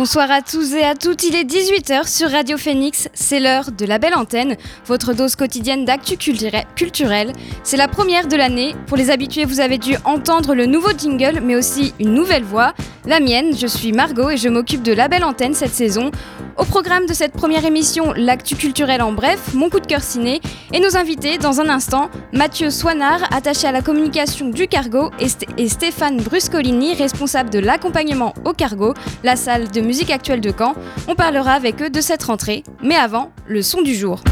Bonsoir à tous et à toutes, il est 18h sur Radio Phoenix, c'est l'heure de la belle antenne, votre dose quotidienne d'actu culturel. C'est la première de l'année, pour les habitués vous avez dû entendre le nouveau jingle mais aussi une nouvelle voix, la mienne, je suis Margot et je m'occupe de la belle antenne cette saison. Au programme de cette première émission, l'actu culturel en bref, mon coup de cœur ciné et nos invités dans un instant, Mathieu Soinard, attaché à la communication du cargo et, Stéphane Bruscolini, responsable de l'accompagnement au cargo, la salle de musique actuelle de Caen. On parlera avec eux de cette rentrée, mais avant, le son du jour.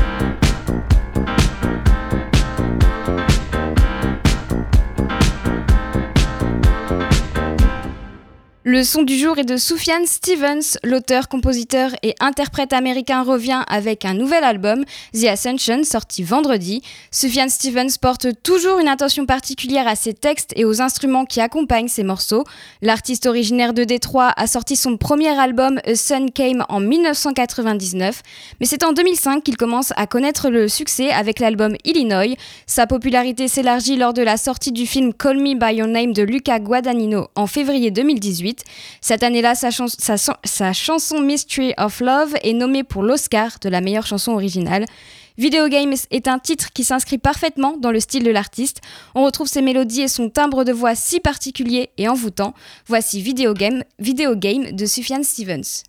Le son du jour est de Sufjan Stevens, l'auteur, compositeur et interprète américain revient avec un nouvel album, The Ascension, sorti vendredi. Sufjan Stevens porte toujours une attention particulière à ses textes et aux instruments qui accompagnent ses morceaux. L'artiste originaire de Détroit a sorti son premier album A Sun Came en 1999, mais c'est en 2005 qu'il commence à connaître le succès avec l'album Illinois. Sa popularité s'élargit lors de la sortie du film Call Me By Your Name de Luca Guadagnino en février 2018. Cette année-là, sa, chanson Mystery of Love est nommée pour l'Oscar de la meilleure chanson originale. Video Games est un titre qui s'inscrit parfaitement dans le style de l'artiste. On retrouve ses mélodies et son timbre de voix si particulier et envoûtant. Voici Video Game, Video Game de Sufjan Stevens.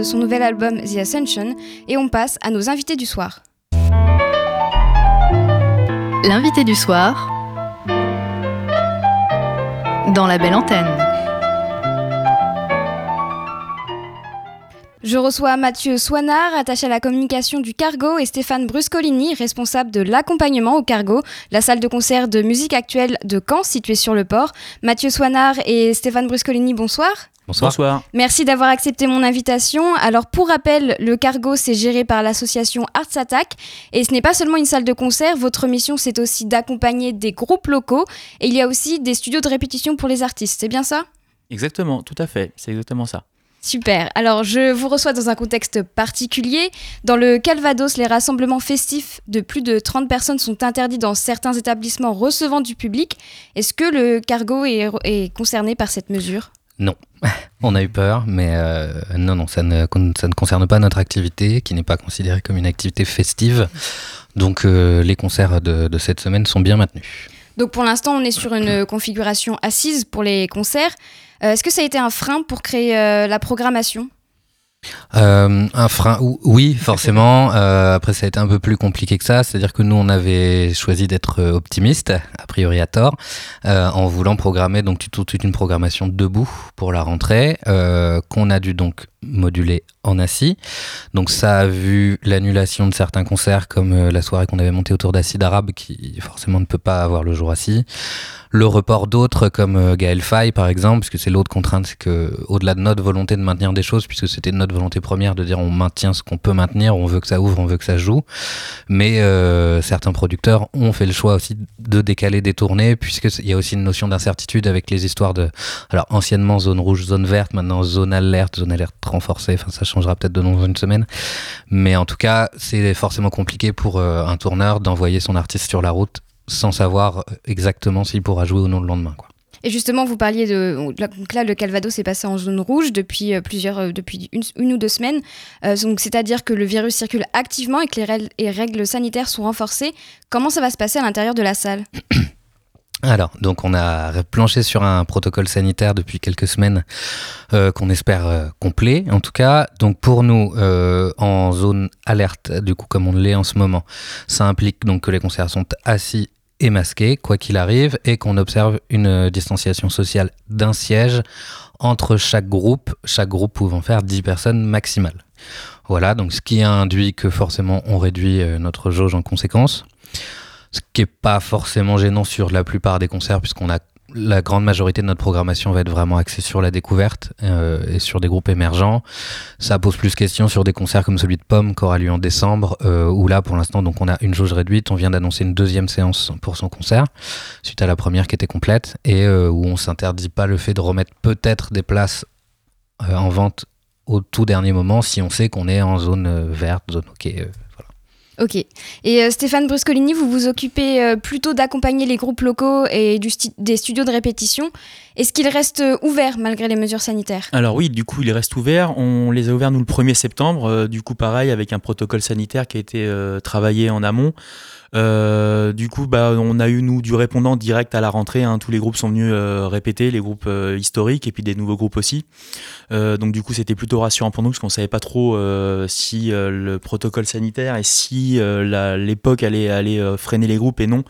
De son nouvel album The Ascension, et on passe à nos invités du soir. L'invité du soir dans la belle antenne. Je reçois Mathieu Soinard, attaché à la communication du Cargo, et Stéphane Bruscolini, responsable de l'accompagnement au Cargo, la salle de concert de musique actuelle de Caen, située sur le port. Mathieu Soinard et Stéphane Bruscolini, bonsoir. Bonsoir. Merci d'avoir accepté mon invitation. Alors, pour rappel, le Cargo, c'est géré par l'association Arts Attack. Et ce n'est pas seulement une salle de concert, votre mission, c'est aussi d'accompagner des groupes locaux. Et il y a aussi des studios de répétition pour les artistes. C'est bien ça? Exactement, tout à fait. C'est exactement ça. Super. Alors, je vous reçois dans un contexte particulier. Dans le Calvados, les rassemblements festifs de plus de 30 personnes sont interdits dans certains établissements recevant du public. Est-ce que le cargo est, est concerné par cette mesure? Non. On a eu peur, mais euh, non, non, ça ne, ça ne concerne pas notre activité, qui n'est pas considérée comme une activité festive. Donc euh, les concerts de, de cette semaine sont bien maintenus. Donc, pour l'instant, on est sur une configuration assise pour les concerts. Euh, Est-ce que ça a été un frein pour créer la programmation? Euh, un frein, ou- oui, forcément. Euh, après, ça a été un peu plus compliqué que ça. C'est-à-dire que nous, on avait choisi d'être euh, optimiste, a priori à tort, en voulant programmer donc toute, une programmation debout pour la rentrée, qu'on a dû donc moduler en assis. Donc ça a vu l'annulation de certains concerts, comme euh, la soirée qu'on avait montée autour d'Acide Arabe, qui forcément ne peut pas avoir le jour assis. Le report d'autres, comme euh, Gaël Faye, par exemple, puisque c'est l'autre contrainte, c'est que au-delà de notre volonté de maintenir des choses, puisque c'était notre volonté première de dire on maintient ce qu'on peut maintenir, on veut que ça ouvre, on veut que ça joue. Mais euh, certains producteurs ont fait le choix aussi de décaler des tournées, puisqu'il y a aussi une notion d'incertitude avec les histoires de, alors anciennement zone rouge, zone verte, maintenant zone alerte, zone alerte renforcée, enfin ça changera peut-être de dans une semaine. Mais en tout cas, c'est forcément compliqué pour euh, un tourneur d'envoyer son artiste sur la route sans savoir exactement s'il pourra jouer ou non le lendemain. Quoi. Et justement, vous parliez de. Donc là, le Calvados est passé en zone rouge depuis euh, plusieurs. euh, depuis une, une ou deux semaines. Euh, donc, c'est-à-dire que le virus circule activement et que les règles sanitaires sont renforcées. Comment ça va se passer à l'intérieur de la salle? Alors, donc on a planché sur un protocole sanitaire depuis quelques semaines euh, qu'on espère euh, complet, en tout cas. Donc pour nous, euh, en zone alerte, du coup comme on l'est en ce moment, ça implique donc que les concerts sont assis et masqués, quoi qu'il arrive, et qu'on observe une distanciation sociale d'un siège entre chaque groupe, chaque groupe pouvant faire 10 personnes maximales. Voilà, donc ce qui induit que forcément on réduit notre jauge en conséquence ce qui est pas forcément gênant sur la plupart des concerts puisqu'on a la grande majorité de notre programmation va être vraiment axée sur la découverte euh, et sur des groupes émergents. Ça pose plus question sur des concerts comme celui de Pomme qui aura lieu en décembre, euh, où là pour l'instant donc on a une jauge réduite. On vient d'annoncer une deuxième séance pour son concert suite à la première qui était complète et euh, où on s'interdit pas le fait de remettre peut-être des places en vente au tout dernier moment si on sait qu'on est en zone verte, zone ok. Ok. Et euh, Stéphane Bruscolini, vous vous occupez euh, plutôt d'accompagner les groupes locaux et des studios de répétition. Est-ce qu'ils restent euh, ouverts malgré les mesures sanitaires? Alors oui, du coup, il reste ouvert. On les a ouverts nous le 1er septembre. Euh, du coup, pareil, avec un protocole sanitaire qui a été euh, travaillé en amont. Du coup, bah, on a eu nous du répondant direct à la rentrée. hein. Tous les groupes sont venus répéter, les groupes historiques et puis des nouveaux groupes aussi. Donc du coup, c'était plutôt rassurant pour nous parce qu'on savait pas trop si le protocole sanitaire et si l'époque allait, allait freiner les groupes et non.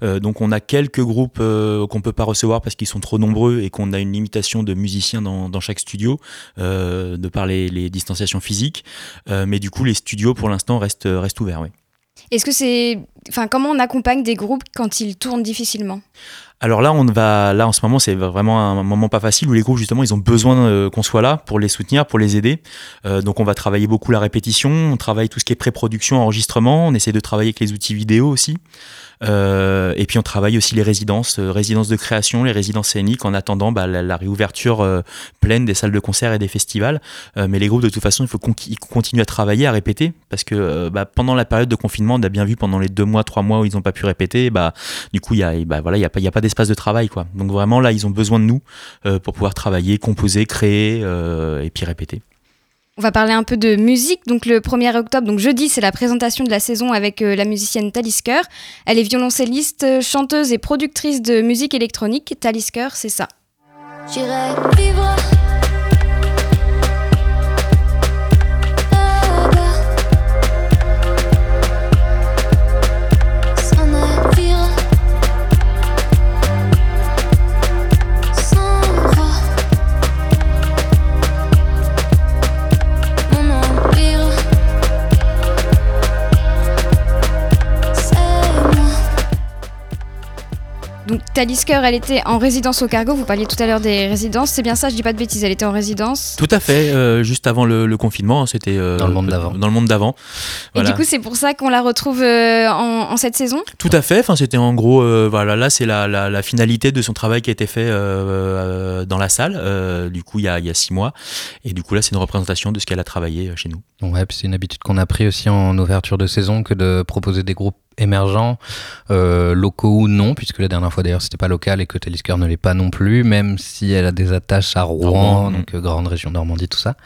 Donc on a quelques groupes qu'on peut pas recevoir parce qu'ils sont trop nombreux et qu'on a une limitation de musiciens dans, dans chaque studio euh, de par les, les distanciations physiques. Euh, mais du coup, les studios pour l'instant restent, restent ouverts. Oui. Est-ce que c'est. Enfin, comment on accompagne des groupes quand ils tournent difficilement? Alors là, on va, là en ce moment, c'est vraiment un moment pas facile où les groupes justement, ils ont besoin euh, qu'on soit là pour les soutenir, pour les aider. Euh, donc on va travailler beaucoup la répétition, on travaille tout ce qui est pré-production, enregistrement, on essaie de travailler avec les outils vidéo aussi. Euh, et puis on travaille aussi les résidences, euh, résidences de création, les résidences scéniques en attendant bah, la, réouverture euh, pleine des salles de concert et des festivals. Mais les groupes de toute façon, il faut qu'ils continuent à travailler, à répéter, parce que bah, pendant la période de confinement, on a bien vu pendant les deux mois, trois mois où ils n'ont pas pu répéter, bah, du coup il y a, bah, voilà, il y a pas, y a pas d'espace de travail quoi. Donc vraiment là, ils ont besoin de nous pour pouvoir travailler, composer, créer et puis répéter. On va parler un peu de musique. Donc le 1er octobre, donc jeudi, c'est la présentation de la saison avec euh, la musicienne Talisker. Elle est violoncelliste, euh, chanteuse et productrice de musique électronique. Talisker, c'est ça. Talisker, elle était en résidence au cargo. Vous parliez tout à l'heure des résidences. C'est bien ça, je dis pas de bêtises. Elle était en résidence. Tout à fait, euh, juste avant le, le confinement, hein, c'était euh, Dans le monde d'avant. Dans le monde d'avant. Et du coup, c'est pour ça qu'on la retrouve euh, en, en cette saison? Tout à fait. Enfin, c'était en gros, euh, voilà, là, c'est la, la, la finalité de son travail qui a été fait dans la salle. euh, du coup, il y a, il y a six mois. Et du coup, là, c'est une représentation de ce qu'elle a travaillé chez nous. Ouais, puis c'est une habitude qu'on a pris aussi en ouverture de saison que de proposer des groupes émergents, euh, locaux ou non, puisque la dernière fois d'ailleurs c'était pas local et que Talisker ne l'est pas non plus, même si elle a des attaches à Rouen, donc euh, grande région Normandie, tout ça.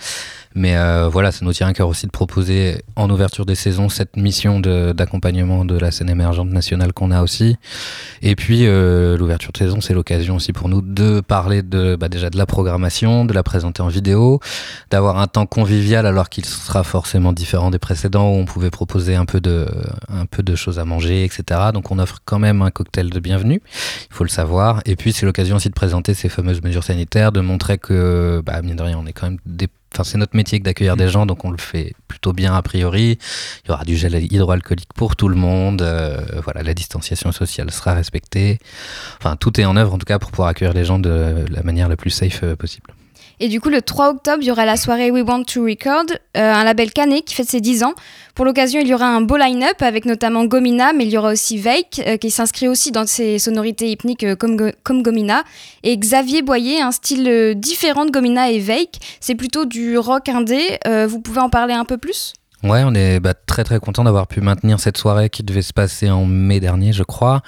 Mais euh, voilà, ça nous tient à cœur aussi de proposer en ouverture des saisons cette mission de- d'accompagnement de, la scène émergente nationale qu'on a aussi. Et puis euh, l'ouverture de saison, c'est l'occasion aussi pour nous de parler de bah, déjà de la programmation, de la présenter en vidéo, d'avoir un temps convivial alors qu'il sera forcément différent des précédents où on pouvait proposer un peu de, un peu de choses à manger, etc. Donc on offre quand même un cocktail de bienvenue, il faut le savoir. Et puis c'est l'occasion aussi de présenter ces fameuses mesures sanitaires, de montrer que, bah, mine de rien, on est quand même des Enfin, c'est notre métier que d'accueillir des gens, donc on le fait plutôt bien a priori. Il y aura du gel hydroalcoolique pour tout le monde. euh, voilà, la distanciation sociale sera respectée. Enfin, tout est en œuvre en tout cas pour pouvoir accueillir les gens de la manière la plus safe euh, possible. Et du coup, le 3 octobre, il y aura la soirée We Want to Record, euh, un label canet qui fête ses 10 ans. Pour l'occasion, il y aura un beau line-up avec notamment Gomina, mais il y aura aussi Veik, euh, qui s'inscrit aussi dans ses sonorités hypniques euh, comme, comme Gomina. Et Xavier Boyer, un style différent de Gomina et Veik. C'est plutôt du rock indé. Vous pouvez en parler un peu plus? Ouais, on est bah, très très content d'avoir pu maintenir cette soirée qui devait se passer en mai dernier, je crois.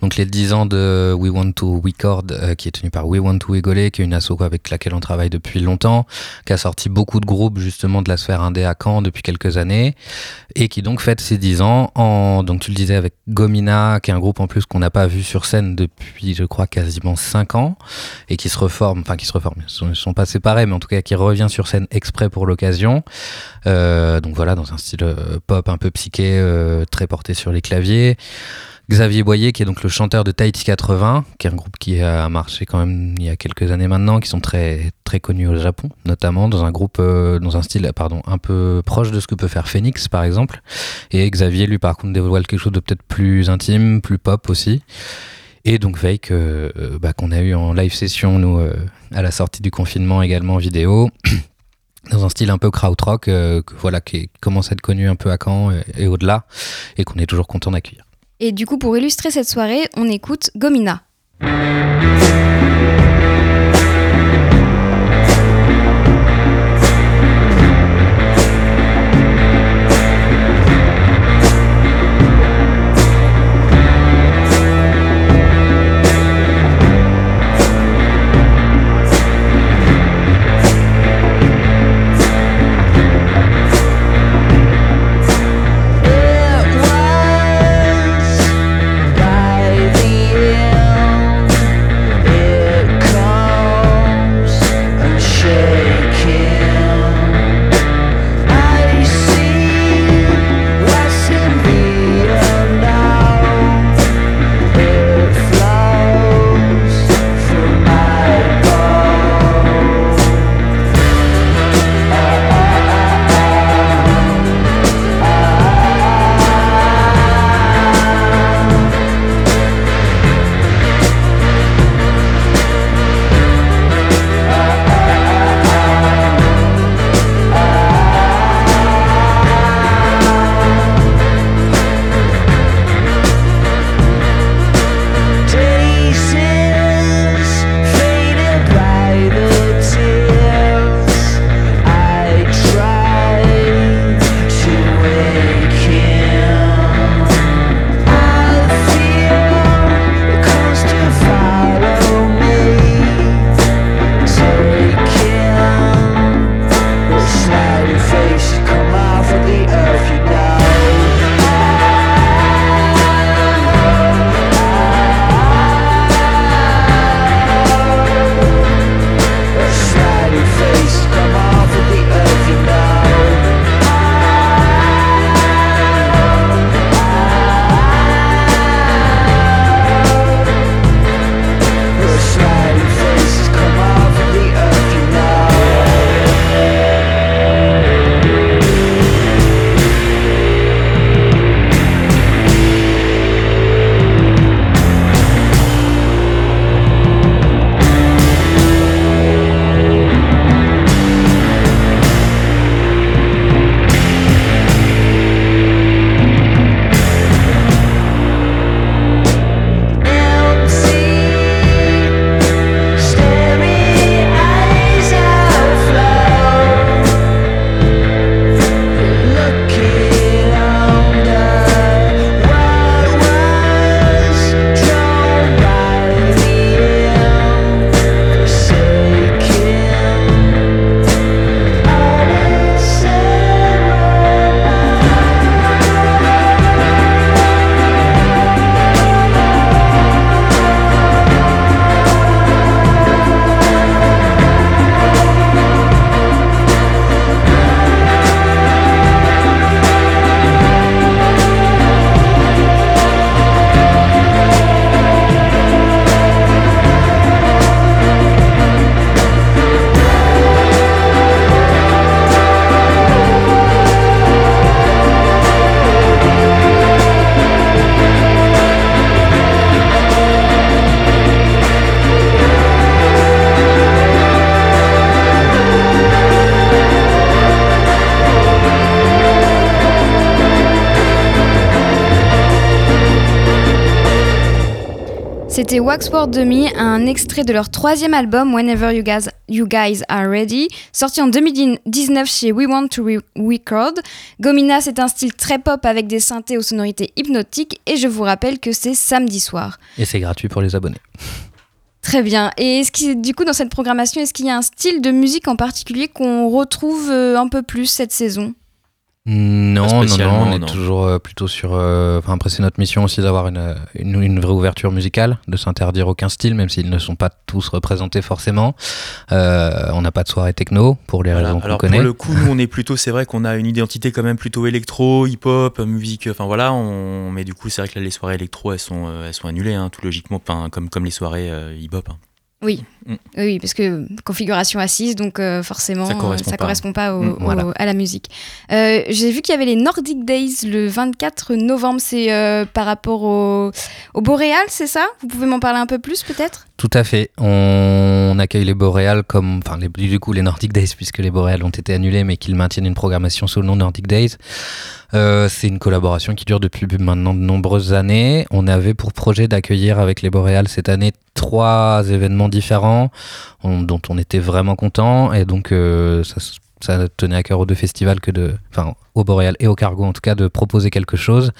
Donc les 10 ans de We Want to Record, euh, qui est tenu par We Want to Rigoler, qui est une asso avec laquelle on travaille depuis longtemps, qui a sorti beaucoup de groupes justement de la sphère indé à Caen depuis quelques années, et qui donc fête ses 10 ans en, donc tu le disais, avec Gomina, qui est un groupe en plus qu'on n'a pas vu sur scène depuis, je crois, quasiment 5 ans, et qui se reforme, enfin qui se reforme, ils sont, ils sont pas séparés, mais en tout cas qui revient sur scène exprès pour l'occasion. Euh, donc voilà, dans un style euh, pop un peu psyché, euh, très porté sur les claviers. Xavier Boyer, qui est donc le chanteur de Tahiti 80, qui est un groupe qui a marché quand même il y a quelques années maintenant, qui sont très très connus au Japon, notamment dans un groupe, euh, dans un style pardon un peu proche de ce que peut faire Phoenix par exemple. Et Xavier lui par contre dévoile quelque chose de peut-être plus intime, plus pop aussi. Et donc Fake, bah, qu'on a eu en live session nous à la sortie du confinement également en vidéo dans un style un peu krautrock, euh, voilà, qui commence à être connu un peu à Caen et, et au-delà, et qu'on est toujours content d'accueillir. Et du coup, pour illustrer cette soirée, on écoute Gomina. C'était Waxworld Demi, un extrait de leur troisième album Whenever you guys, you guys Are Ready, sorti en 2019 chez We Want to Re- Record. Gomina, c'est un style très pop avec des synthés aux sonorités hypnotiques et je vous rappelle que c'est samedi soir. Et c'est gratuit pour les abonnés. Très bien. Et est-ce du coup, dans cette programmation, est-ce qu'il y a un style de musique en particulier qu'on retrouve euh, un peu plus cette saison? Non, non, non, on est non. toujours euh, plutôt sur. euh, Enfin, après, c'est notre mission aussi d'avoir une, une, une vraie ouverture musicale, de s'interdire aucun style, même s'ils ne sont pas tous représentés forcément. Euh, on n'a pas de soirée techno pour les Voilà. raisons qu'on Alors connaît. pour le coup, nous on est plutôt, c'est vrai qu'on a une identité quand même plutôt électro, hip-hop, musique, enfin voilà. On... Mais du coup, c'est vrai que là, les soirées électro, elles sont, elles sont annulées, hein, tout logiquement, enfin, comme, comme les soirées euh, hip-hop. hein. Oui. Mm. Oui, parce que configuration assise, donc euh, forcément, Ça correspond ça pas. correspond pas au- Mm, voilà. au- à la musique. Euh, J'ai vu qu'il y avait les Nordic Days le 24 novembre. C'est euh, par rapport au, au Boréal, c'est ça? Vous pouvez m'en parler un peu plus, peut-être? Tout à fait. On accueille les Boréales comme, enfin, du coup, les Nordic Days, puisque les Boréales ont été annulés, mais qu'ils maintiennent une programmation sous le nom Nordic Days. C'est une collaboration qui dure depuis maintenant de nombreuses années. On avait pour projet d'accueillir avec les Boréales cette année trois événements différents on- dont on était vraiment content. Et donc euh, ça, tenait à cœur aux deux festivals que de, enfin au Boréal et au Cargo en tout cas de proposer quelque chose.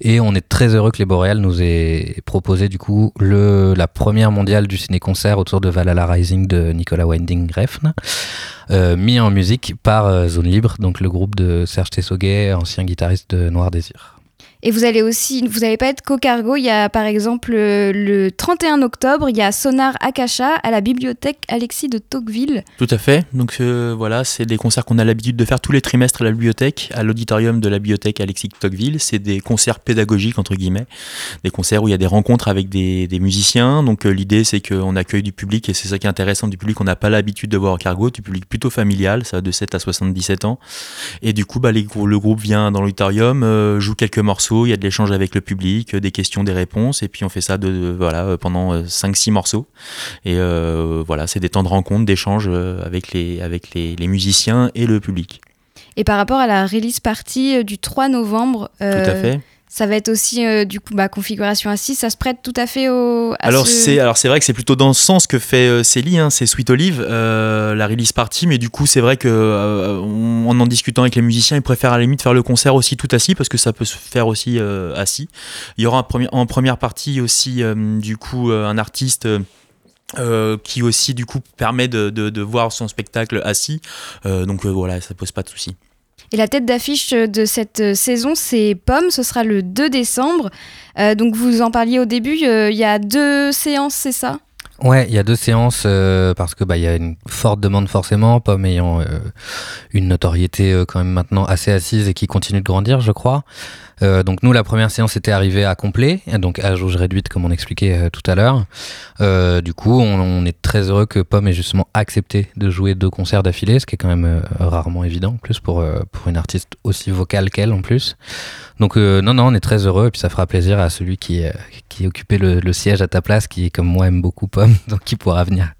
Et on est très heureux que les Boréales nous aient proposé du coup le, la première mondiale du ciné-concert autour de Valhalla Rising de Nicolas Winding Refn euh, mis en musique par euh, Zone Libre donc le groupe de Serge Tessoguet ancien guitariste de Noir Désir Et vous allez aussi, vous n'allez pas être qu'au cargo. Il y a par exemple euh, le 31 octobre, il y a Sonar Akasha à la bibliothèque Alexis de Tocqueville. Tout à fait. Donc euh, voilà, c'est des concerts qu'on a l'habitude de faire tous les trimestres à la bibliothèque, à l'auditorium de la bibliothèque Alexis de Tocqueville. C'est des concerts pédagogiques entre guillemets, des concerts où il y a des rencontres avec des, musiciens. Donc euh, l'idée c'est qu'on accueille du public et c'est ça qui est intéressant du public qu'on n'a pas l'habitude de voir au cargo, du public plutôt familial, ça va de 7 à 77 ans. Et du coup, bah, le groupe vient dans l'auditorium, joue quelques morceaux, il y a de l'échange avec le public, euh, des questions, des réponses, et puis on fait ça de, de- voilà euh, pendant 5-6 morceaux. Et euh, voilà, c'est des temps de rencontre, d'échange euh, avec, les, avec les, les musiciens et le public. Et par rapport à la release party euh, du 3 novembre, euh, Tout à fait. Ça va être aussi euh, du coup bah, configuration assise. Ça se prête tout à fait au. à Alors ce- c'est alors c'est vrai que c'est plutôt dans ce sens que fait euh, Célie, hein, c'est Sweet Olive, euh, la release party, mais du coup c'est vrai que euh, on- en en discutant avec les musiciens, ils préfèrent à la limite faire le concert aussi tout assis parce que ça peut se faire aussi assis. Il y aura un premier- en première partie aussi du coup un artiste. euh, qui aussi du coup permet de, de- de voir son spectacle assis Euh, donc euh, voilà ça pose pas de souci Et la tête d'affiche de cette euh, saison, c'est Pomme. Ce sera le 2 décembre. Euh, donc vous en parliez au début. euh, Il y a deux séances, c'est ça? Ouais, il y a deux séances parce que bah il y a une forte demande forcément, Pomme ayant une notoriété quand même maintenant assez assise et qui continue de grandir, je crois. Euh, donc nous, la première séance était arrivée à complet, donc à jauge réduite comme on expliquait euh, tout à l'heure. Euh, du coup, on, est très heureux que Pomme ait justement accepté de jouer deux concerts d'affilée, ce qui est quand même rarement évident, en plus pour pour une artiste aussi vocale qu'elle en plus. Donc non, non, on est très heureux et puis ça fera plaisir à celui qui, qui occupait le, le siège à ta place, qui comme moi aime beaucoup Pomme, donc qui pourra venir.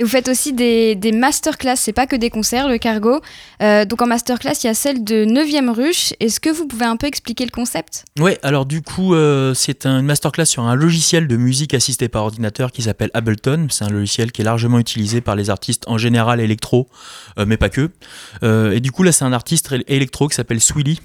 Et vous faites aussi des, des masterclass, c'est pas que des concerts, le cargo. Euh, donc en masterclass, il y a celle de 9e ruche. Est-ce que vous pouvez un peu expliquer le concept? Ouais, alors du coup, euh, c'est un- une masterclass sur un logiciel de musique assisté par ordinateur qui s'appelle Ableton. C'est un logiciel qui est largement utilisé par les artistes en général électro, euh, mais pas que. Et du coup, là, c'est un artiste él- électro qui s'appelle Swilly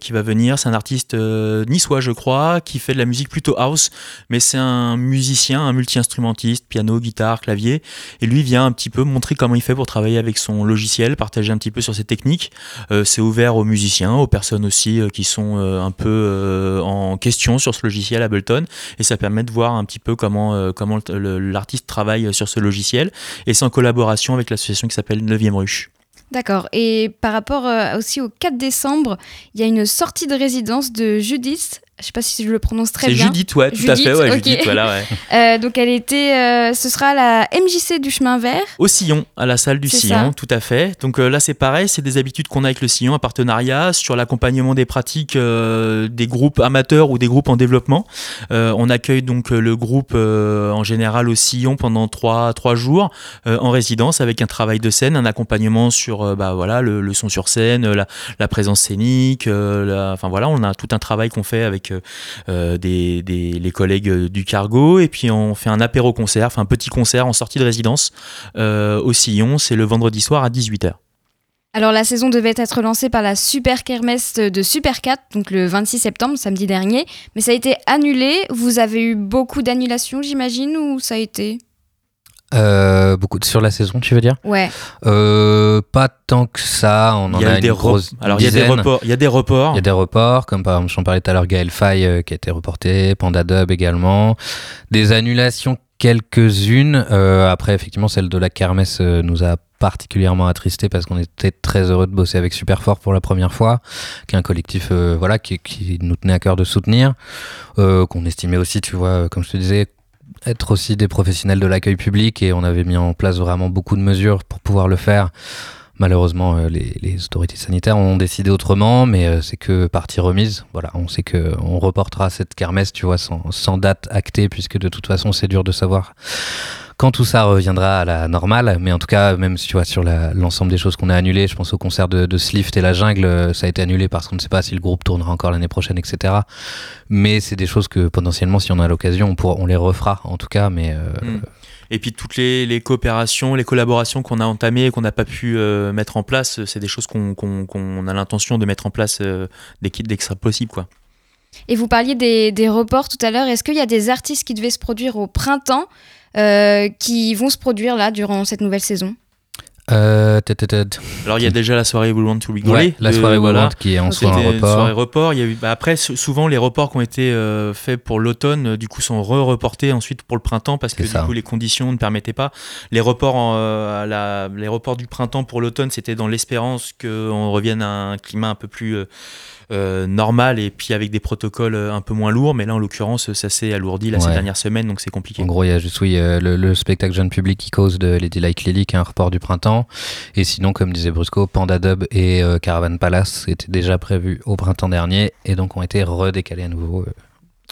qui va venir. C'est un artiste niçois, je crois, qui fait de la musique plutôt house, mais c'est un musicien, un multi-instrumentiste, piano, guitare, clavier. Et lui vient un petit peu montrer comment il fait pour travailler avec son logiciel, partager un petit peu sur ses techniques. Euh, c'est ouvert aux musiciens, aux personnes aussi euh, qui sont euh, un peu en question sur ce logiciel Ableton, et ça permet de voir un petit peu comment, l'artiste travaille sur ce logiciel, et c'est en collaboration avec l'association qui s'appelle 9e Ruche. D'accord. Et par rapport aussi au 4 décembre, il y a une sortie de résidence de Judith. Je sais pas si je le prononce très C'est bien. Judith, ouais, tout à fait, ouais. Judith, voilà, ouais. Euh, donc elle était, euh, ce sera la MJC du chemin vert. Au Sillon, à la salle du C'est Sillon, ça. tout à fait. Donc euh, là, c'est pareil, c'est des habitudes qu'on a avec le Sillon, un partenariat sur l'accompagnement des pratiques des groupes amateurs ou des groupes en développement. On accueille donc le groupe en général au Sillon pendant trois, trois jours en résidence avec un travail de scène, un accompagnement sur bah, voilà, le, le son sur scène, la, la présence scénique. la- enfin voilà, on a tout un travail qu'on fait avec, euh, des, des- les collègues du cargo. Et puis on fait un apéro concert, enfin un petit concert en sortie de résidence euh, au Sillon. C'est le vendredi soir à 18h. Alors la saison devait être lancée par la Super Kermesse de Super 4, donc le 26 septembre, samedi dernier, mais ça a été annulé. Vous avez eu beaucoup d'annulations, j'imagine, ou ça a été Euh, beaucoup de- sur la saison, tu veux dire Ouais. euh, Pas tant que ça. On en Il y a, a une des, grosse Alors il y a des reports. Il y a des reports. Il y a des reports, comme par exemple, j'en parlais tout à l'heure, Gaël Faye euh, qui a été reporté, Panda Dub également. Des annulations, quelques-unes. Euh, après, effectivement, celle de la Kermesse euh, nous a particulièrement attristé parce qu'on était très heureux de bosser avec Superfort pour la première fois, qui est un collectif euh, voilà, qui, qui nous tenait à cœur de soutenir, euh, qu'on estimait aussi, tu vois, comme je te disais, être aussi des professionnels de l'accueil public et on avait mis en place vraiment beaucoup de mesures pour pouvoir le faire. Malheureusement, euh, les, autorités sanitaires ont décidé autrement, mais euh, c'est que partie remise. Voilà, on sait que on reportera cette kermesse, tu vois, sans, date actée, puisque de toute façon, c'est dur de savoir quand tout ça reviendra à la normale. Mais en tout cas, même si tu vois sur l'ensemble des choses qu'on a annulées, je pense au concert de, Slift et la Jungle, euh, ça a été annulé parce qu'on ne sait pas si le groupe tournera encore l'année prochaine, etc. Mais c'est des choses que potentiellement, si on a l'occasion, on, les refera, en tout cas. Mais euh, Mm. Et puis toutes les, coopérations, les collaborations qu'on a entamées et qu'on n'a pas pu euh, mettre en place, c'est des choses qu'on a l'intention de mettre en place euh, dès dès que possible. Et vous parliez des, des reports tout à l'heure. Est-ce qu'il y a des artistes qui devaient se produire au printemps euh, qui vont se produire là durant cette nouvelle saison? Euh. Alors il y a déjà la soirée We Want to. Ouais, la soirée voilà. Won't qui est en soi un soirée report. report. Il y a eu, bah après, sou- souvent, les reports qui ont été euh, faits pour l'automne, euh, du coup, sont re-reportés ensuite pour le printemps parce que du coup, les conditions ne permettaient pas. Les reports, en, euh, à la, les reports du printemps pour l'automne, c'était dans l'espérance qu'on revienne à un climat un peu plus euh, euh, normal et puis avec des protocoles euh, un peu moins lourds. Mais là, en l'occurrence, ça s'est alourdi là, ces Ouais. dernières semaines, donc c'est compliqué. En gros, il y a juste oui, euh, le, le spectacle jeune public qui cause de Lady Like Lily, qui est un report du printemps. Et sinon, comme disait Brusco, Panda Dub et euh, Caravan Palace étaient déjà prévus au printemps dernier et donc ont été redécalés à nouveau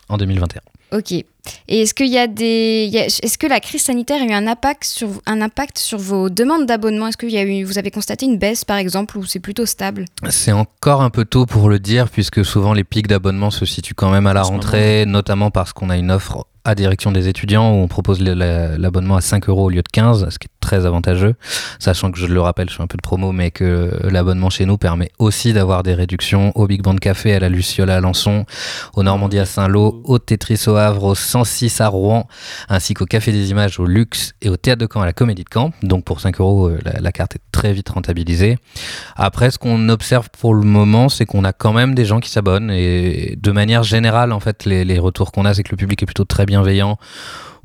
en 2021. Ok. Et est-ce qu'il y a des, il y a- est-ce que la crise sanitaire a eu un impact sur, un impact sur vos demandes d'abonnement? Est-ce qu'il y a eu, vous avez constaté une baisse par exemple ou c'est plutôt stable? C'est encore un peu tôt pour le dire, puisque souvent les pics d'abonnement se situent quand même à la rentrée, notamment parce qu'on a une offre à direction des étudiants où on propose l'abonnement à 5 euros au lieu de 15, ce qui est très avantageux, sachant que je le rappelle, je fais un peu de promo, mais que l'abonnement chez nous permet aussi d'avoir des réductions au Big Band Café, à la Luciole à Alençon, au Normandie à Saint-Lô, au Tetris au Havre, au 106 à Rouen, ainsi qu'au Café des Images au Luxe et au Théâtre de Caen à la Comédie de Caen. Donc pour 5 euros, euh, la, carte est très vite rentabilisée. Après, ce qu'on observe pour le moment, c'est qu'on a quand même des gens qui s'abonnent et de manière générale, en fait, les, les retours qu'on a, c'est que le public est plutôt très bienveillant,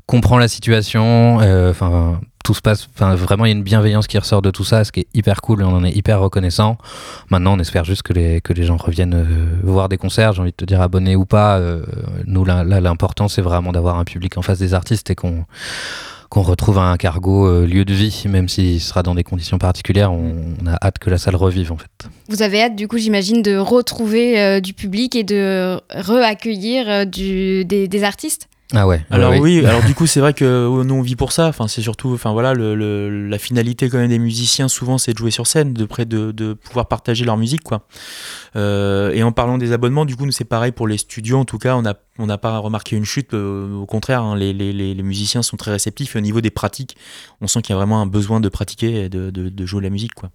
comprend la situation, euh, enfin. Tout se passe, enfin vraiment il y a une bienveillance qui ressort de tout ça, ce qui est hyper cool et on en est hyper reconnaissant. Maintenant on espère juste que les, que les gens reviennent euh, voir des concerts, j'ai envie de te dire abonnés ou pas. euh, nous là, l'important c'est vraiment d'avoir un public en face des artistes et qu'on qu'on retrouve un cargo euh, lieu de vie, même s'il sera dans des conditions particulières, on, a hâte que la salle revive en fait. Vous avez hâte, du coup, j'imagine, de retrouver du public et de re-accueillir des artistes? Ah ouais. Alors ouais, oui, alors du coup c'est vrai que euh, nous on vit pour ça. Enfin c'est surtout, enfin voilà, le, le- la finalité quand même des musiciens souvent c'est de jouer sur scène, de près de, de pouvoir partager leur musique quoi. Euh, et en parlant des abonnements, du coup nous c'est pareil pour les studios. En tout cas, on n'a on pas remarqué une chute. euh, au contraire, hein, les, les- les- les musiciens sont très réceptifs. Et au niveau des pratiques, on sent qu'il y a vraiment un besoin de pratiquer et de, de- de jouer la musique quoi.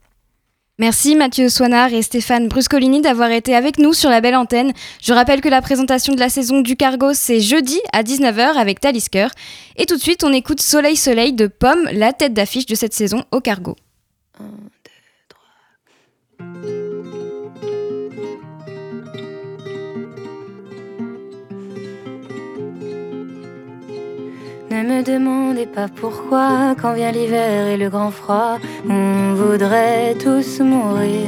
Merci Mathieu Soinard et Stéphane Bruscolini d'avoir été avec nous sur la belle antenne. Je rappelle que la présentation de la saison du Cargo, c'est jeudi à 19h avec Talisker. Et tout de suite, on écoute Soleil Soleil de Pomme, la tête d'affiche de cette saison au Cargo. Ne me demandez pas pourquoi, quand vient l'hiver et le grand froid, on voudrait tous mourir.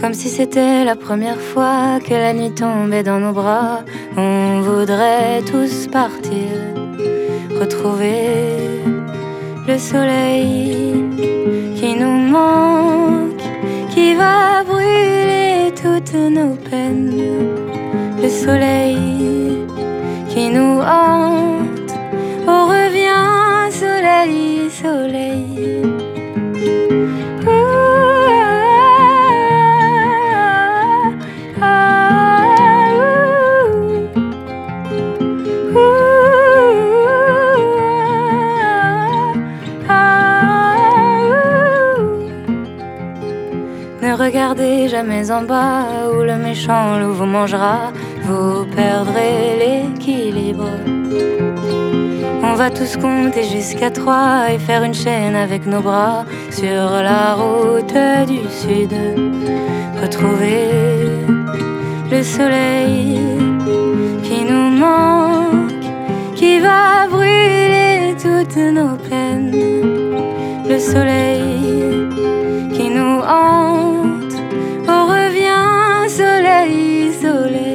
Comme si c'était la première fois que la nuit tombait dans nos bras, on voudrait tous partir, retrouver le soleil qui nous manque, qui va brûler toutes nos peines. Le soleil qui nous hante. Ah, ah, ne regardez jamais en bas où le méchant loup vous mangera, vous perdrez l'équilibre. On va tous compter jusqu'à trois et faire une chaîne avec nos bras sur la route du sud. Retrouver le soleil qui nous manque, qui va brûler toutes nos peines. Le soleil qui nous hante, on revient soleil, soleil.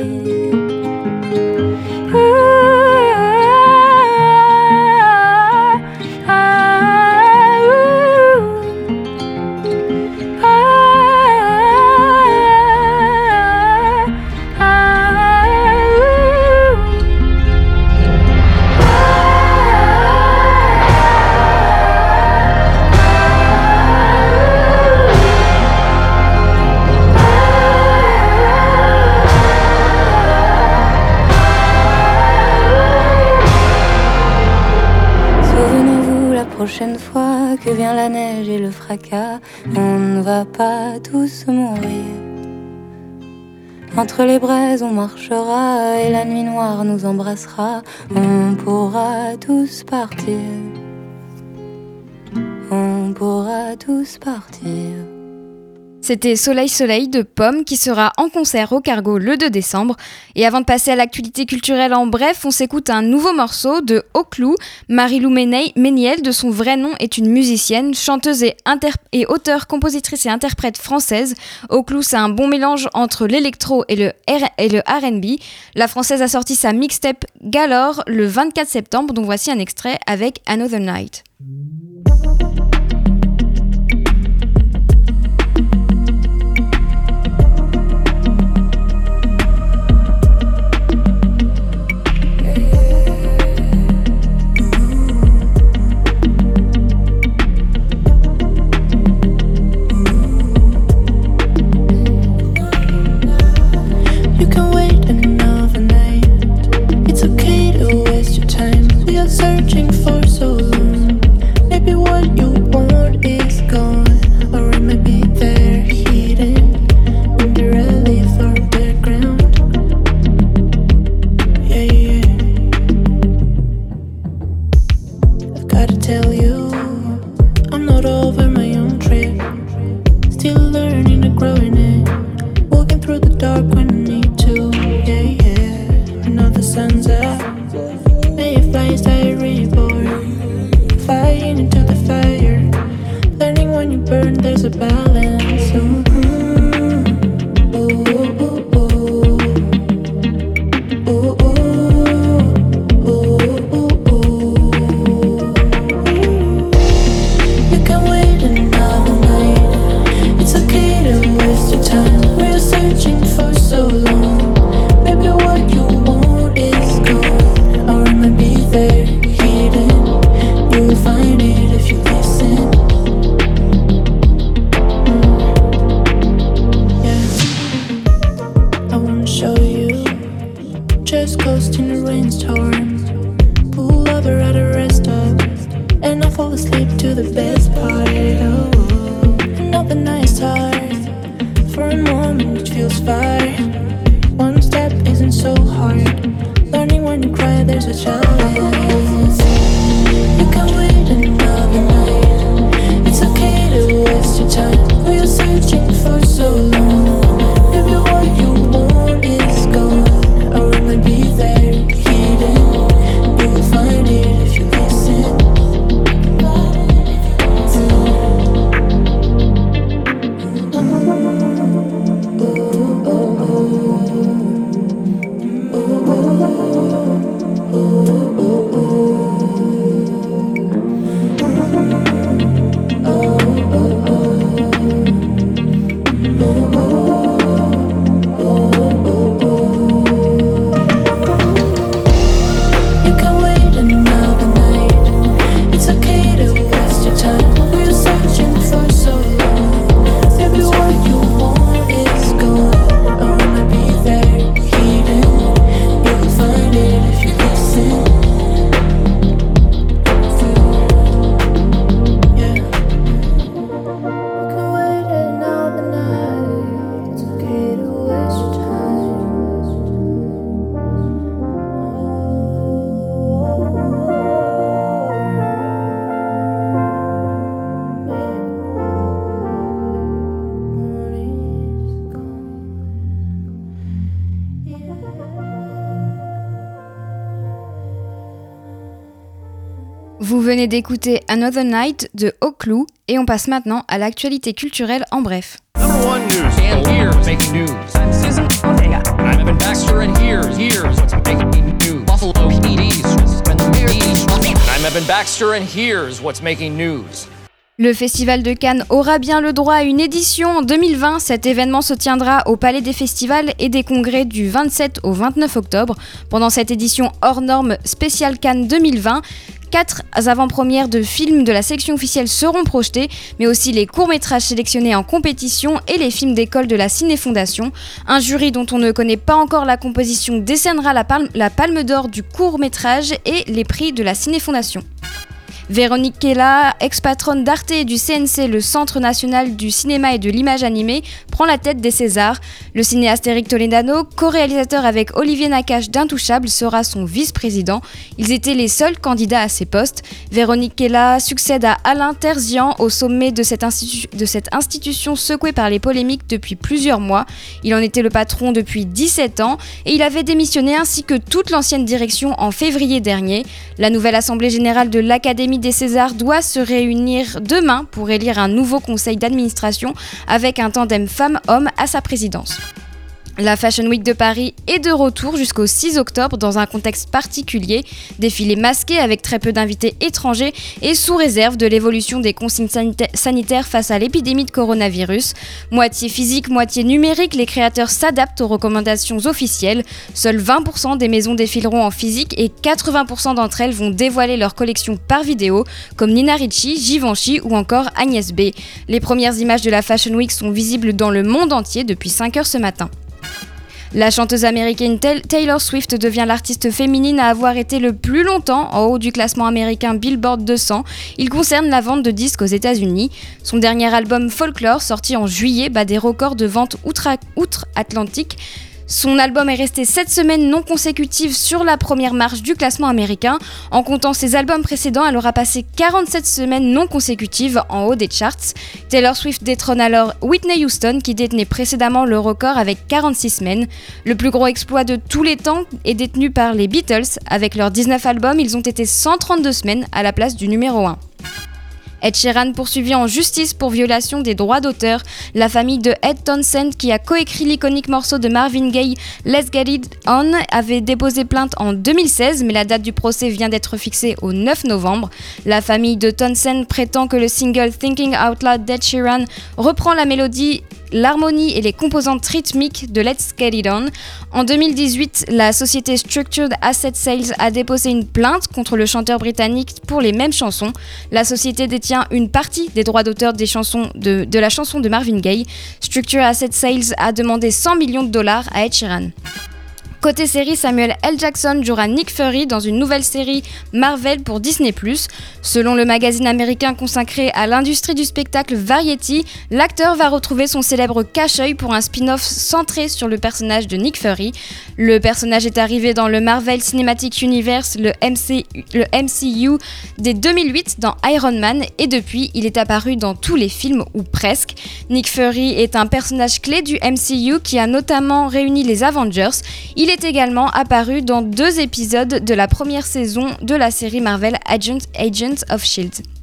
Que vient la neige et le fracas, on ne va pas tous mourir. Entre les braises, on marchera et la nuit noire nous embrassera. On pourra tous partir. On pourra tous partir. C'était Soleil Soleil de Pomme qui sera en concert au Cargo le 2 décembre. Et avant de passer à l'actualité culturelle en bref, on s'écoute un nouveau morceau de Oclou. Marie-Lou Méniel, de son vrai nom, est une musicienne, chanteuse et, auteure, compositrice et interprète française. Oclou, c'est un bon mélange entre l'électro et le, le RB. La française a sorti sa mixtape Galore le 24 septembre, dont voici un extrait avec Another Night. search venez d'écouter Another Night de Oclou et on passe maintenant à l'actualité culturelle en bref. Number one news. And here's making news. I'm Evan Baxter, and here's here's what's making news. Buffalo PD's. I'm Evan Baxter, and here's what's making news? Le Festival de Cannes aura bien le droit à une édition en 2020. Cet événement se tiendra au Palais des Festivals et des Congrès du 27 au 29 octobre. Pendant cette édition hors norme spéciale Cannes 2020, Quatre avant-premières de films de la section officielle seront projetés, mais aussi les courts-métrages sélectionnés en compétition et les films d'école de la Ciné Fondation. Un jury dont on ne connaît pas encore la composition décernera la palme, la palme d'or du court-métrage et les prix de la Ciné Fondation. Véronique Kella, ex-patronne d'Arte et du CNC, le Centre national du cinéma et de l'image animée, prend la tête des Césars. Le cinéaste Eric Toledano, co-réalisateur avec Olivier Nakache d'Intouchable, sera son vice-président. Ils étaient les seuls candidats à ces postes. Véronique Kella succède à Alain Terzian au sommet de cette, de cette institution secouée par les polémiques depuis plusieurs mois. Il en était le patron depuis 17 ans et il avait démissionné ainsi que toute l'ancienne direction en février dernier. La nouvelle Assemblée générale de l'Académie des Césars doit se réunir demain pour élire un nouveau conseil d'administration avec un tandem femmes-hommes à sa présidence. La Fashion Week de Paris est de retour jusqu'au 6 octobre dans un contexte particulier, défilé masqué avec très peu d'invités étrangers et sous réserve de l'évolution des consignes sanitaires face à l'épidémie de coronavirus. Moitié physique, moitié numérique, les créateurs s'adaptent aux recommandations officielles. Seuls 20% des maisons défileront en physique et 80% d'entre elles vont dévoiler leur collection par vidéo, comme Nina Ricci, Givenchy ou encore Agnès B. Les premières images de la Fashion Week sont visibles dans le monde entier depuis 5 heures ce matin. La chanteuse américaine Taylor Swift devient l'artiste féminine à avoir été le plus longtemps en haut du classement américain Billboard 200. Il concerne la vente de disques aux États-Unis. Son dernier album Folklore, sorti en juillet, bat des records de vente outre-Atlantique. Son album est resté 7 semaines non consécutives sur la première marche du classement américain. En comptant ses albums précédents, elle aura passé 47 semaines non consécutives en haut des charts. Taylor Swift détrône alors Whitney Houston qui détenait précédemment le record avec 46 semaines. Le plus gros exploit de tous les temps est détenu par les Beatles. Avec leurs 19 albums, ils ont été 132 semaines à la place du numéro 1. Ed Sheeran poursuivi en justice pour violation des droits d'auteur. La famille de Ed Townsend, qui a coécrit l'iconique morceau de Marvin Gaye Let's Get It On, avait déposé plainte en 2016, mais la date du procès vient d'être fixée au 9 novembre. La famille de Townsend prétend que le single Thinking Out Loud d'Ed Sheeran reprend la mélodie l'harmonie et les composantes rythmiques de Let's Get It On. En 2018, la société Structured Asset Sales a déposé une plainte contre le chanteur britannique pour les mêmes chansons. La société détient une partie des droits d'auteur des chansons de, de la chanson de Marvin Gaye. Structured Asset Sales a demandé 100 millions de dollars à Ed. Côté série, Samuel L. Jackson jouera Nick Fury dans une nouvelle série Marvel pour Disney ⁇ Selon le magazine américain consacré à l'industrie du spectacle Variety, l'acteur va retrouver son célèbre cache-œil pour un spin-off centré sur le personnage de Nick Fury. Le personnage est arrivé dans le Marvel Cinematic Universe, le, MCU, dès 2008 dans Iron Man et depuis, il est apparu dans tous les films ou presque. Nick Fury est un personnage clé du MCU qui a notamment réuni les Avengers. Également apparu dans deux épisodes de la première saison de la série Marvel Agent, Agents of Shield.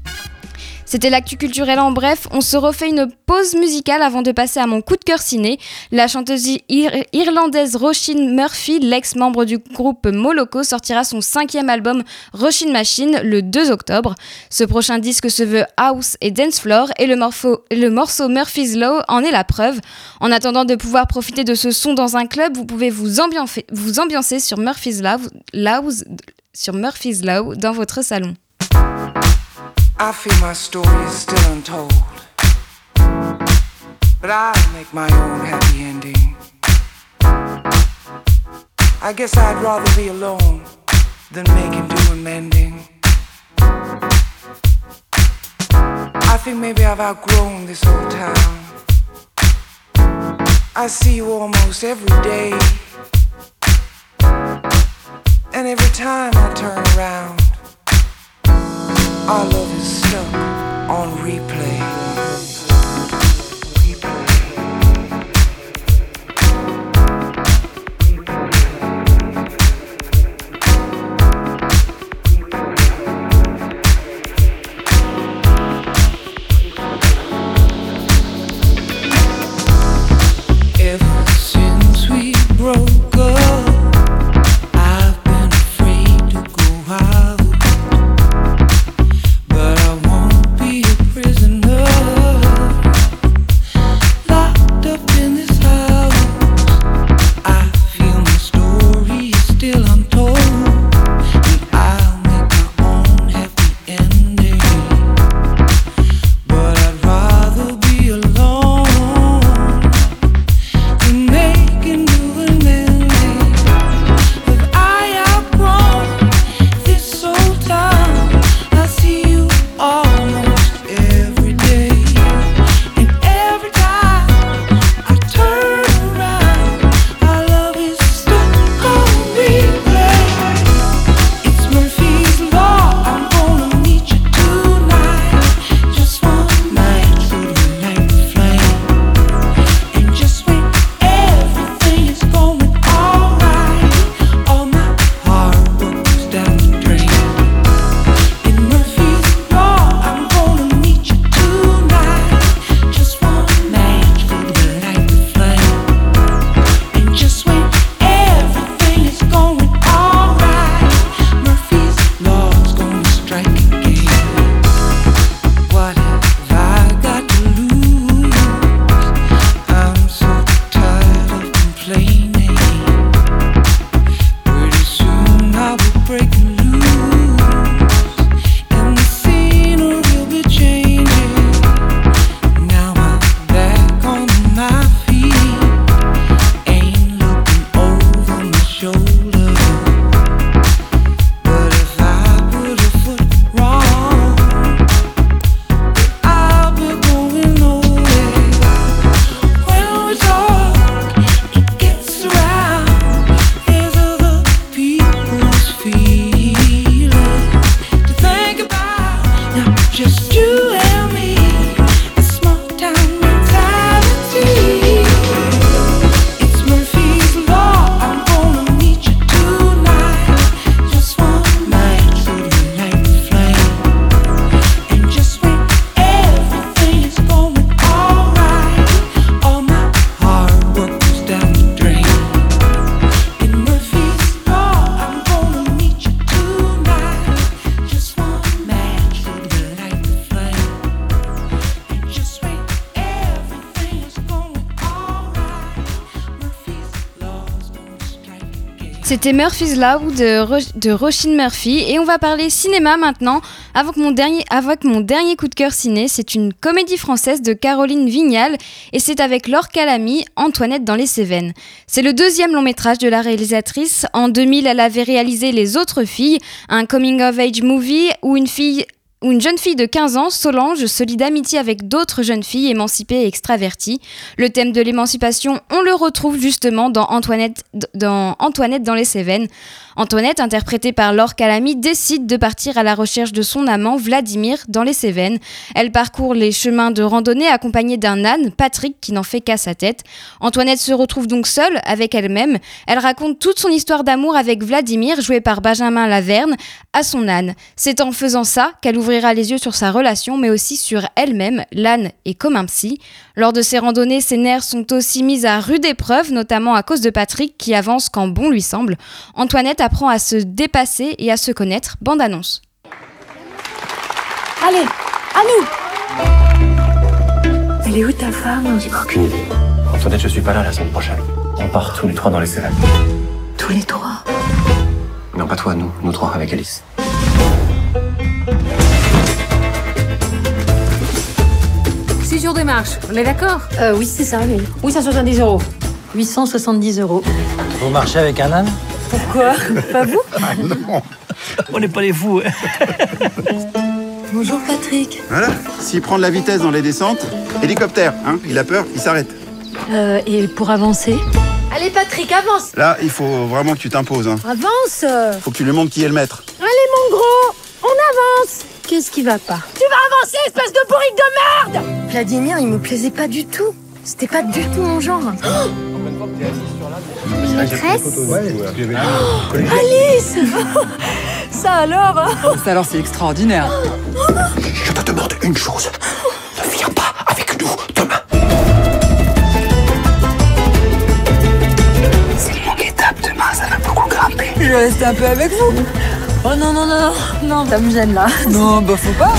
C'était l'actu culturel en bref. On se refait une pause musicale avant de passer à mon coup de cœur ciné. La chanteuse irlandaise Roisin Murphy, l'ex-membre du groupe Moloko, sortira son cinquième album Roisin Machine le 2 octobre. Ce prochain disque se veut house et dance floor et le, morceau Murphy's Law en est la preuve. En attendant de pouvoir profiter de ce son dans un club, vous pouvez vous, ambiancer, vous ambiancer sur Murphy's Law, sur Murphy's Law dans votre salon. I feel my story is still untold. But I'll make my own happy ending. I guess I'd rather be alone than making do amending. I think maybe I've outgrown this old town. I see you almost every day. And every time I turn around, our love is stuck on replay. C'était Murphy's Law de, Ro- Murphy et on va parler cinéma maintenant avec mon dernier, mon dernier coup de cœur ciné. C'est une comédie française de Caroline Vignal et c'est avec Laure Calamy, Antoinette dans les Cévennes. C'est le deuxième long métrage de la réalisatrice. En 2000, elle avait réalisé Les Autres Filles, un coming of age movie où une fille où une jeune fille de 15 ans, Solange, se lie d'amitié avec d'autres jeunes filles émancipées et extraverties. Le thème de l'émancipation, on le retrouve justement dans Antoinette, dans Antoinette dans les Cévennes. Antoinette, interprétée par Laure Calamy, décide de partir à la recherche de son amant Vladimir dans les Cévennes. Elle parcourt les chemins de randonnée accompagnée d'un âne, Patrick, qui n'en fait qu'à sa tête. Antoinette se retrouve donc seule avec elle-même. Elle raconte toute son histoire d'amour avec Vladimir, joué par Benjamin Laverne, à son âne. C'est en faisant ça qu'elle ouvrira les yeux sur sa relation, mais aussi sur elle-même. L'âne est comme un psy. Lors de ces randonnées, ses nerfs sont aussi mis à rude épreuve, notamment à cause de Patrick qui avance quand bon lui semble. Antoinette apprend à se dépasser et à se connaître. Bande annonce. Allez, à nous Elle est où ta femme? Aucune idée. Antoinette, je suis pas là la semaine prochaine. On part tous les trois dans les Cévennes. Tous les trois? Non, pas toi, nous. Nous trois avec Alice. Six jours de marche, on est d'accord? Euh, Oui, c'est ça, oui. 870 euros. 870 euros. Vous marchez avec un âne? Pourquoi Pas vous Ah non On n'est pas les fous. hein. Bonjour Patrick. Voilà, s'il prend de la vitesse dans les descentes, hélicoptère, hein, il a peur, il s'arrête. Euh, et pour avancer Allez Patrick, avance Là, il faut vraiment que tu t'imposes. Hein. Avance Faut que tu lui montres qui est le maître. Allez mon gros, on avance Qu'est-ce qui va pas Tu vas avancer, espèce de bourrique de merde Vladimir, il me plaisait pas du tout. C'était pas du tout mon genre. Maîtresse Alice Ça alors hein Ça alors c'est extraordinaire. Je te demande une chose. Ne viens pas avec nous demain. C'est une longue étape demain, ça va beaucoup grimper. Je vais rester un peu avec vous. Oh non, non, non, non, ça me gêne là. Non, bah faut pas.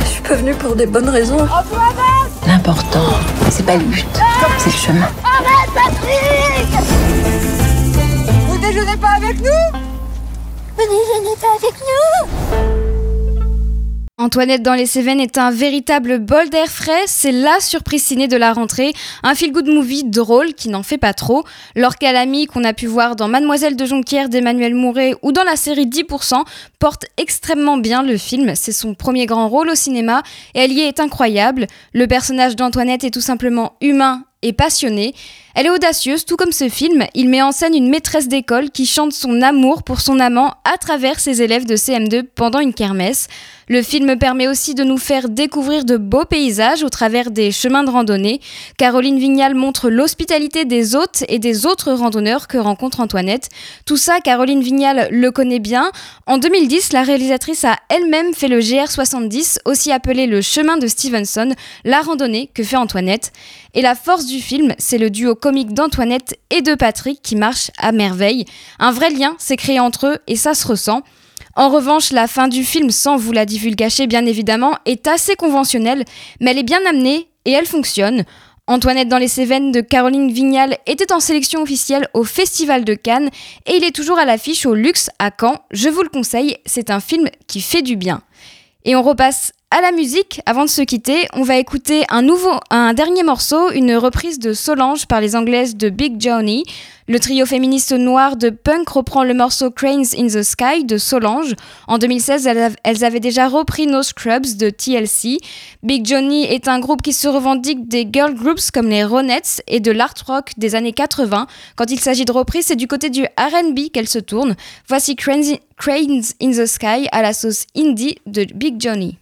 Je suis pas venue pour des bonnes raisons. C'est pas le but, c'est le chemin. Arrête Patrick! Vous déjeunez pas avec nous? Vous déjeunez pas avec nous? Antoinette dans les Cévennes est un véritable bol d'air frais, c'est la surprise ciné de la rentrée, un feel-good movie drôle qui n'en fait pas trop. Laure Calamy, qu'on a pu voir dans Mademoiselle de Jonquière d'Emmanuel Mouret ou dans la série 10%, porte extrêmement bien le film, c'est son premier grand rôle au cinéma et elle y est incroyable. Le personnage d'Antoinette est tout simplement humain et passionnée. Elle est audacieuse, tout comme ce film. Il met en scène une maîtresse d'école qui chante son amour pour son amant à travers ses élèves de CM2 pendant une kermesse. Le film permet aussi de nous faire découvrir de beaux paysages au travers des chemins de randonnée. Caroline Vignal montre l'hospitalité des hôtes et des autres randonneurs que rencontre Antoinette. Tout ça, Caroline Vignal le connaît bien. En 2010, la réalisatrice a elle-même fait le GR70, aussi appelé le chemin de Stevenson, la randonnée que fait Antoinette. Et la force du film, c'est le duo comique d'Antoinette et de Patrick qui marche à merveille. Un vrai lien s'est créé entre eux et ça se ressent. En revanche, la fin du film, sans vous la divulgacher bien évidemment, est assez conventionnelle, mais elle est bien amenée et elle fonctionne. Antoinette dans les Cévennes de Caroline Vignal était en sélection officielle au Festival de Cannes et il est toujours à l'affiche au Luxe à Caen. Je vous le conseille, c'est un film qui fait du bien. Et on repasse à la musique. Avant de se quitter, on va écouter un nouveau, un dernier morceau, une reprise de Solange par les Anglaises de Big Johnny. Le trio féministe noir de punk reprend le morceau Cranes in the Sky de Solange. En 2016, elles av- elles avaient déjà repris No Scrubs de TLC. Big Johnny est un groupe qui se revendique des girl groups comme les Ronettes et de l'art rock des années 80. Quand il s'agit de reprise, c'est du côté du R&B qu'elle se tourne. Voici Cranes in the Sky à la sauce indie de Big Johnny.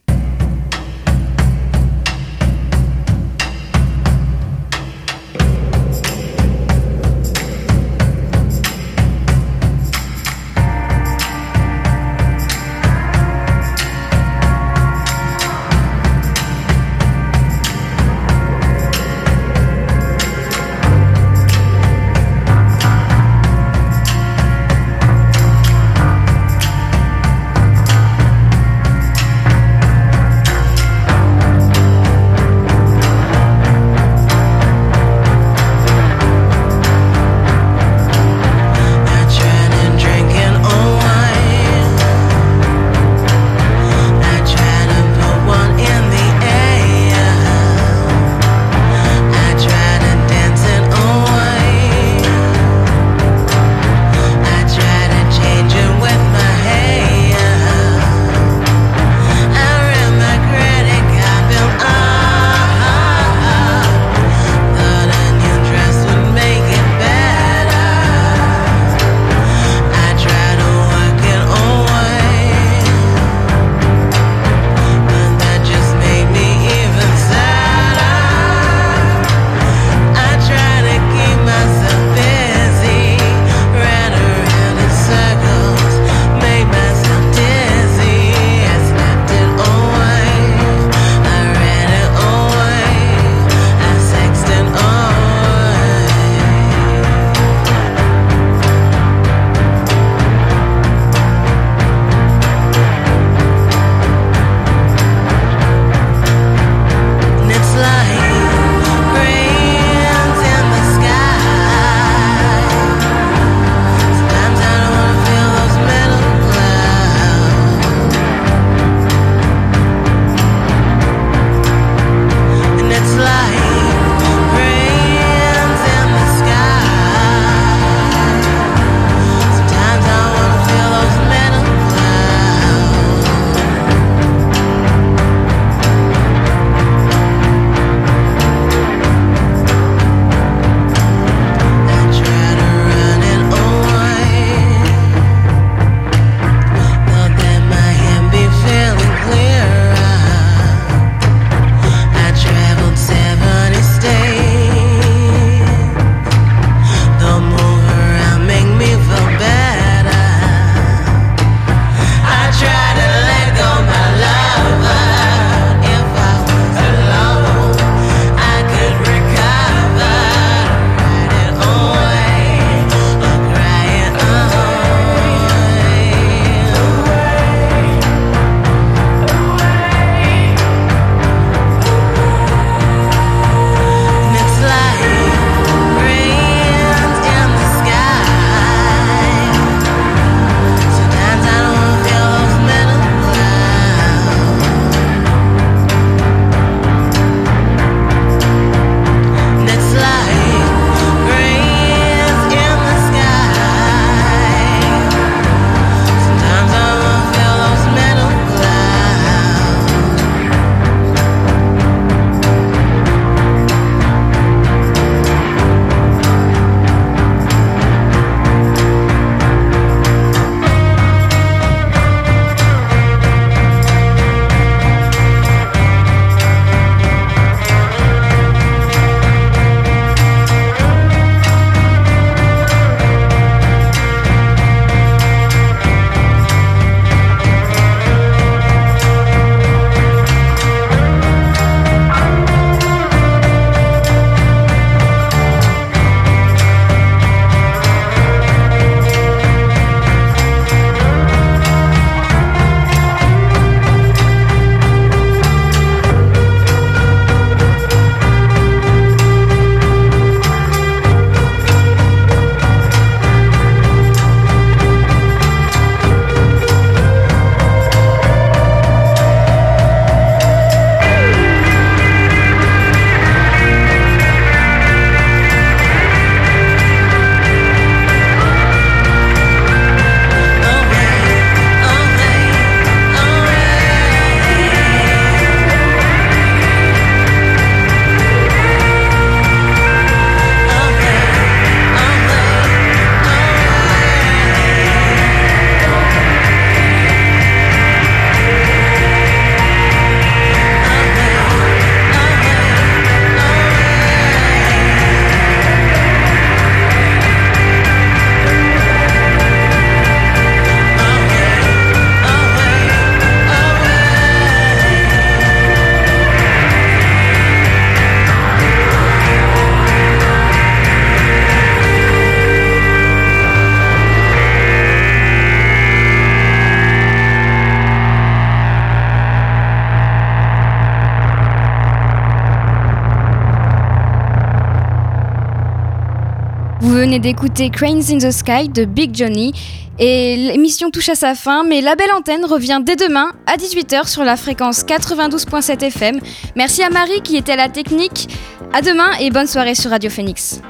D'écouter Cranes in the Sky de Big Johnny. Et l'émission touche à sa fin, mais la belle antenne revient dès demain à 18h sur la fréquence 92.7 FM. Merci à Marie qui était à la technique. À demain et bonne soirée sur Radio Phoenix.